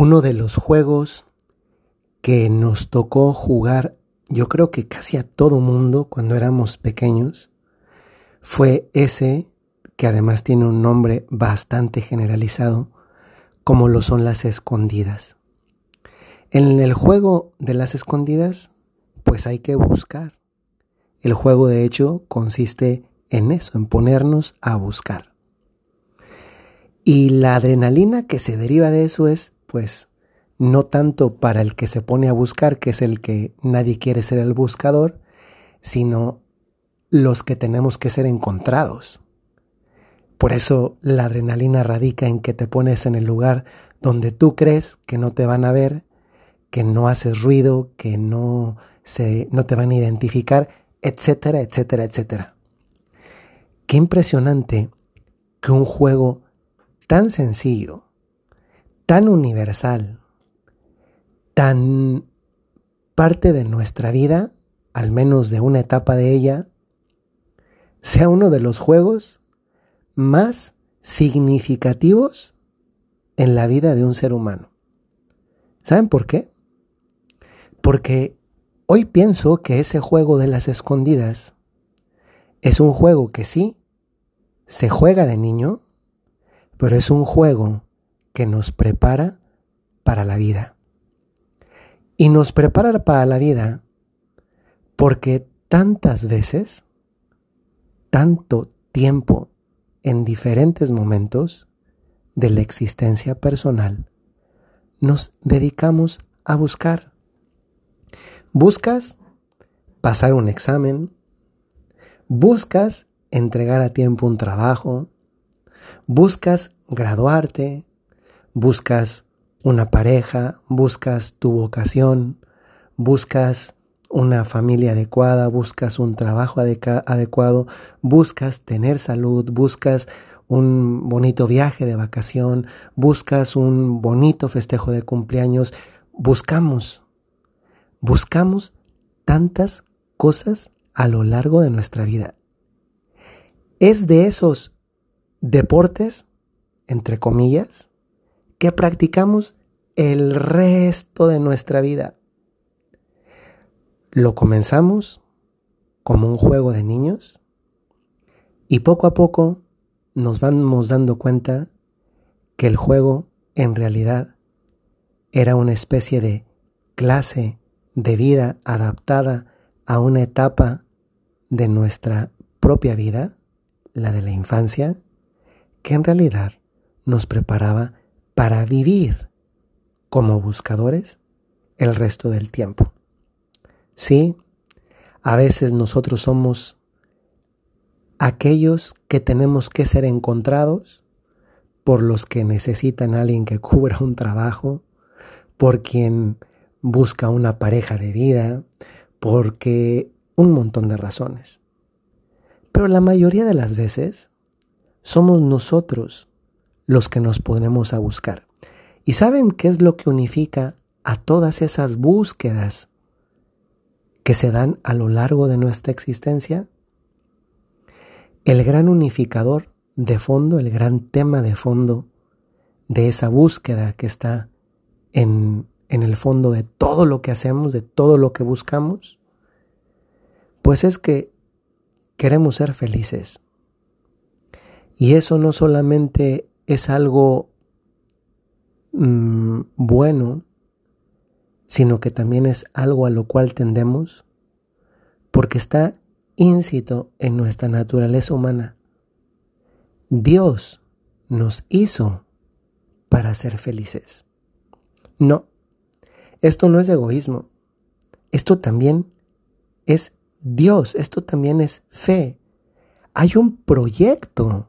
Uno de los juegos que nos tocó jugar, yo creo que casi a todo mundo cuando éramos pequeños, fue ese que además tiene un nombre bastante generalizado, como lo son las escondidas. En el juego de las escondidas, pues hay que buscar. El juego de hecho consiste en eso, en ponernos a buscar. Y la adrenalina que se deriva de eso es, pues, no tanto para el que se pone a buscar, que es el que nadie quiere ser el buscador, sino los que tenemos que ser encontrados. Por eso la adrenalina radica en que te pones en el lugar donde tú crees que no te van a ver, que no haces ruido, que no, se, no te van a identificar, etcétera, etcétera, etcétera. Qué impresionante que un juego tan sencillo, tan universal, tan parte de nuestra vida, al menos de una etapa de ella, sea uno de los juegos más significativos en la vida de un ser humano. ¿Saben por qué? Porque hoy pienso que ese juego de las escondidas es un juego que sí, se juega de niño, pero es un juego que nos prepara para la vida. Y nos prepara para la vida porque tantas veces, tanto tiempo en diferentes momentos de la existencia personal, nos dedicamos a buscar. Buscas pasar un examen, buscas entregar a tiempo un trabajo, buscas graduarte, buscas una pareja, buscas tu vocación, buscas una familia adecuada, buscas un trabajo adecuado, buscas tener salud, buscas un bonito viaje de vacación, buscas un bonito festejo de cumpleaños, buscamos, buscamos tantas cosas a lo largo de nuestra vida. Es de esos deportes, entre comillas, que practicamos el resto de nuestra vida. Lo comenzamos como un juego de niños y poco a poco nos vamos dando cuenta que el juego en realidad era una especie de clase de vida adaptada a una etapa de nuestra propia vida, la de la infancia, que en realidad nos preparaba para vivir como buscadores el resto del tiempo. Sí, a veces nosotros somos aquellos que tenemos que ser encontrados por los que necesitan a alguien que cubra un trabajo, por quien busca una pareja de vida, porque un montón de razones. Pero la mayoría de las veces somos nosotros los que nos ponemos a buscar. ¿Y saben qué es lo que unifica a todas esas búsquedas que se dan a lo largo de nuestra existencia? El gran unificador de fondo, el gran tema de fondo de esa búsqueda que está en, en el fondo de todo lo que hacemos, de todo lo que buscamos, pues es que queremos ser felices. Y eso no solamente es algo mm, bueno, sino que también es algo a lo cual tendemos, porque está íncito en nuestra naturaleza humana. Dios nos hizo para ser felices. No, esto no es egoísmo. Esto también es Dios, esto también es fe. Hay un proyecto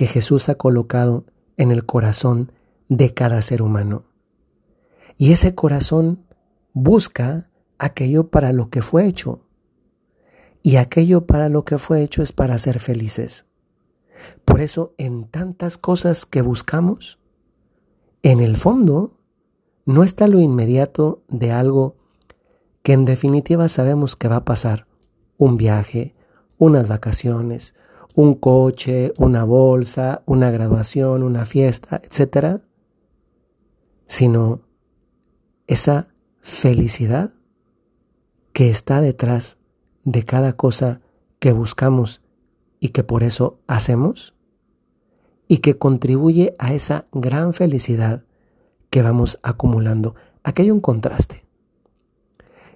que Jesús ha colocado en el corazón de cada ser humano. Y ese corazón busca aquello para lo que fue hecho. Y aquello para lo que fue hecho es para ser felices. Por eso en tantas cosas que buscamos, en el fondo no está lo inmediato de algo que en definitiva sabemos que va a pasar. Un viaje, unas vacaciones, un coche, una bolsa, una graduación, una fiesta, etc. sino esa felicidad que está detrás de cada cosa que buscamos y que por eso hacemos y que contribuye a esa gran felicidad que vamos acumulando. Aquí hay un contraste.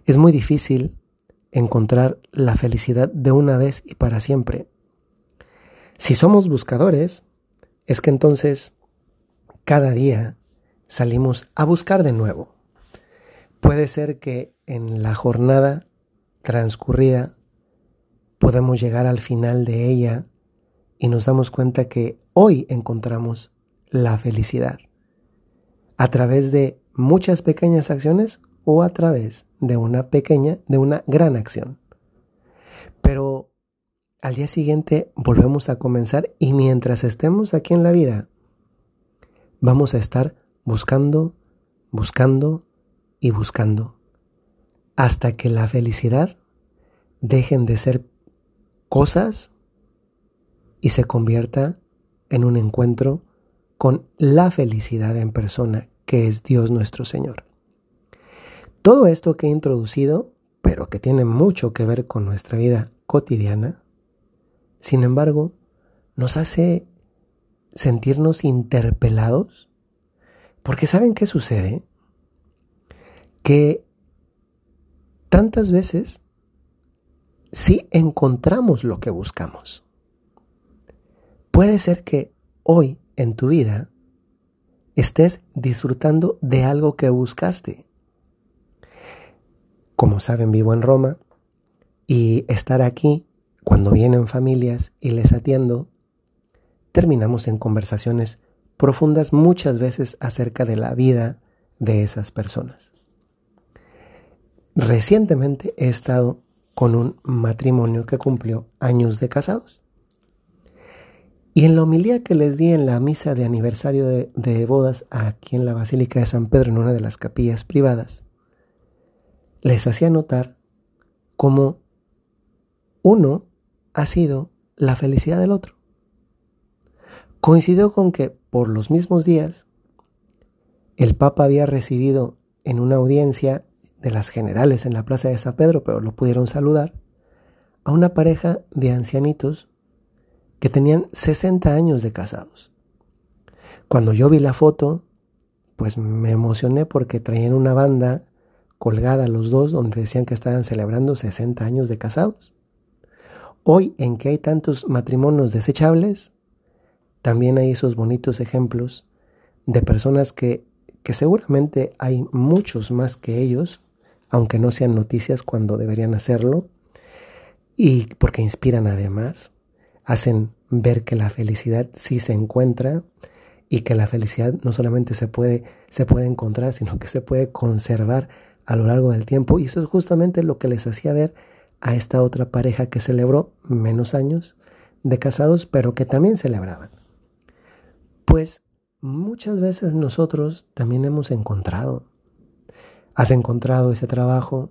Es muy difícil encontrar la felicidad de una vez y para siempre. Si somos buscadores, es que entonces cada día salimos a buscar de nuevo. Puede ser que en la jornada transcurrida podemos llegar al final de ella y nos damos cuenta que hoy encontramos la felicidad a través de muchas pequeñas acciones o a través de una pequeña, de una gran acción. Al día siguiente volvemos a comenzar y mientras estemos aquí en la vida, vamos a estar buscando, buscando y buscando hasta que la felicidad dejen de ser cosas y se convierta en un encuentro con la felicidad en persona, que es Dios nuestro Señor. Todo esto que he introducido, pero que tiene mucho que ver con nuestra vida cotidiana, sin embargo, nos hace sentirnos interpelados, porque ¿saben qué sucede? Que tantas veces sí encontramos lo que buscamos. Puede ser que hoy en tu vida estés disfrutando de algo que buscaste. Como saben, vivo en Roma y estar aquí cuando vienen familias y les atiendo, terminamos en conversaciones profundas muchas veces acerca de la vida de esas personas. Recientemente he estado con un matrimonio que cumplió años de casados. Y en la homilía que les di en la misa de aniversario de, bodas aquí en la Basílica de San Pedro, en una de las capillas privadas, les hacía notar cómo uno ha sido la felicidad del otro. Coincidió con que por los mismos días el Papa había recibido en una audiencia de las generales en la Plaza de San Pedro, pero lo pudieron saludar, a una pareja de ancianitos que tenían 60 años de casados. Cuando yo vi la foto, pues me emocioné porque traían una banda colgada los dos donde decían que estaban celebrando 60 años de casados. Hoy en que hay tantos matrimonios desechables, también hay esos bonitos ejemplos de personas que, que seguramente hay muchos más que ellos, aunque no sean noticias cuando deberían hacerlo, y porque inspiran además, hacen ver que la felicidad sí se encuentra y que la felicidad no solamente se puede, se puede encontrar, sino que se puede conservar a lo largo del tiempo. Y eso es justamente lo que les hacía ver a esta otra pareja que celebró menos años de casados, pero que también celebraban. Pues muchas veces nosotros también hemos encontrado. Has encontrado ese trabajo,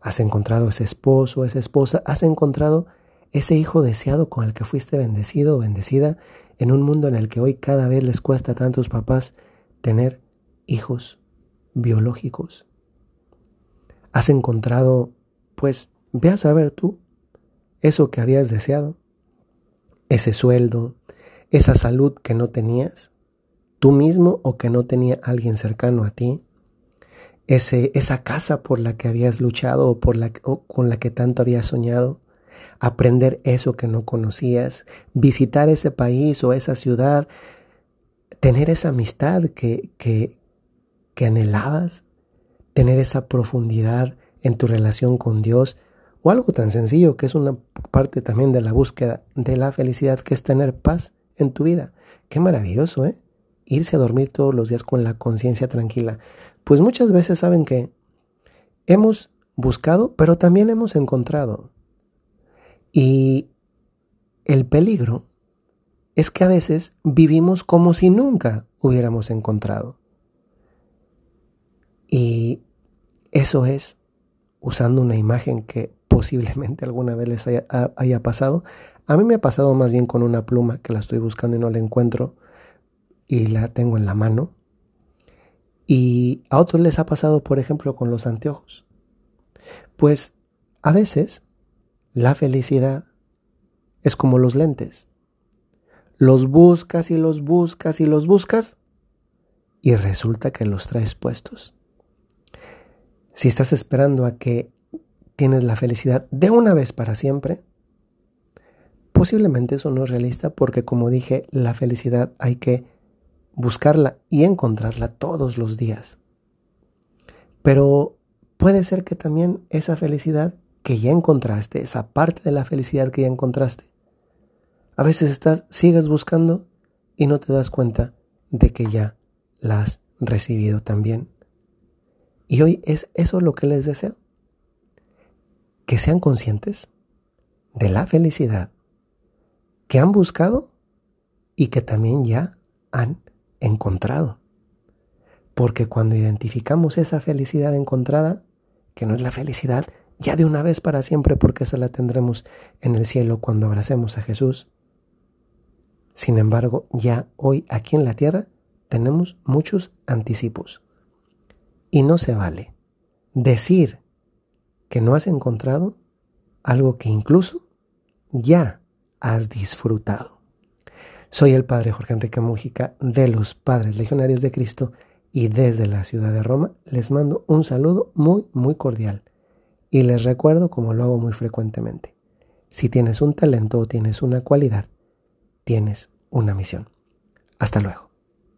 has encontrado ese esposo, esa esposa, has encontrado ese hijo deseado con el que fuiste bendecido o bendecida en un mundo en el que hoy cada vez les cuesta a tantos papás tener hijos biológicos. Has encontrado, pues, ve a saber tú, eso que habías deseado, ese sueldo, esa salud que no tenías, tú mismo o que no tenía alguien cercano a ti, ese, esa casa por la que habías luchado o, por la, con la que tanto habías soñado, aprender eso que no conocías, visitar ese país o esa ciudad, tener esa amistad que, que, que anhelabas, tener esa profundidad en tu relación con Dios, o algo tan sencillo que es una parte también de la búsqueda de la felicidad, que es tener paz en tu vida. Qué maravilloso, ¿eh? Irse a dormir todos los días con la conciencia tranquila. Pues muchas veces saben que hemos buscado, pero también hemos encontrado. Y el peligro es que a veces vivimos como si nunca hubiéramos encontrado. Y eso es, usando una imagen que posiblemente alguna vez les haya, pasado, a mí me ha pasado más bien con una pluma que la estoy buscando y no la encuentro y la tengo en la mano. Y a otros les ha pasado, por ejemplo, con los anteojos. Pues a veces la felicidad es como los lentes. Los buscas y los buscas y los buscas y resulta que los traes puestos. Si estás esperando a que tienes la felicidad de una vez para siempre, posiblemente eso no es realista porque como dije, la felicidad hay que buscarla y encontrarla todos los días. Pero puede ser que también esa felicidad que ya encontraste, esa parte de la felicidad que ya encontraste, a veces estás, sigues buscando y no te das cuenta de que ya la has recibido también. Y hoy es eso lo que les deseo. Que sean conscientes de la felicidad que han buscado y que también ya han encontrado. Porque cuando identificamos esa felicidad encontrada, que no es la felicidad ya de una vez para siempre, porque esa la tendremos en el cielo cuando abracemos a Jesús. Sin embargo, ya hoy aquí en la tierra tenemos muchos anticipos. Y no se vale decir que no has encontrado algo que incluso ya has disfrutado. Soy el Padre Jorge Enrique Mújica de los Padres Legionarios de Cristo y desde la ciudad de Roma les mando un saludo muy, muy cordial. Y les recuerdo, como lo hago muy frecuentemente, si tienes un talento o tienes una cualidad, tienes una misión. Hasta luego.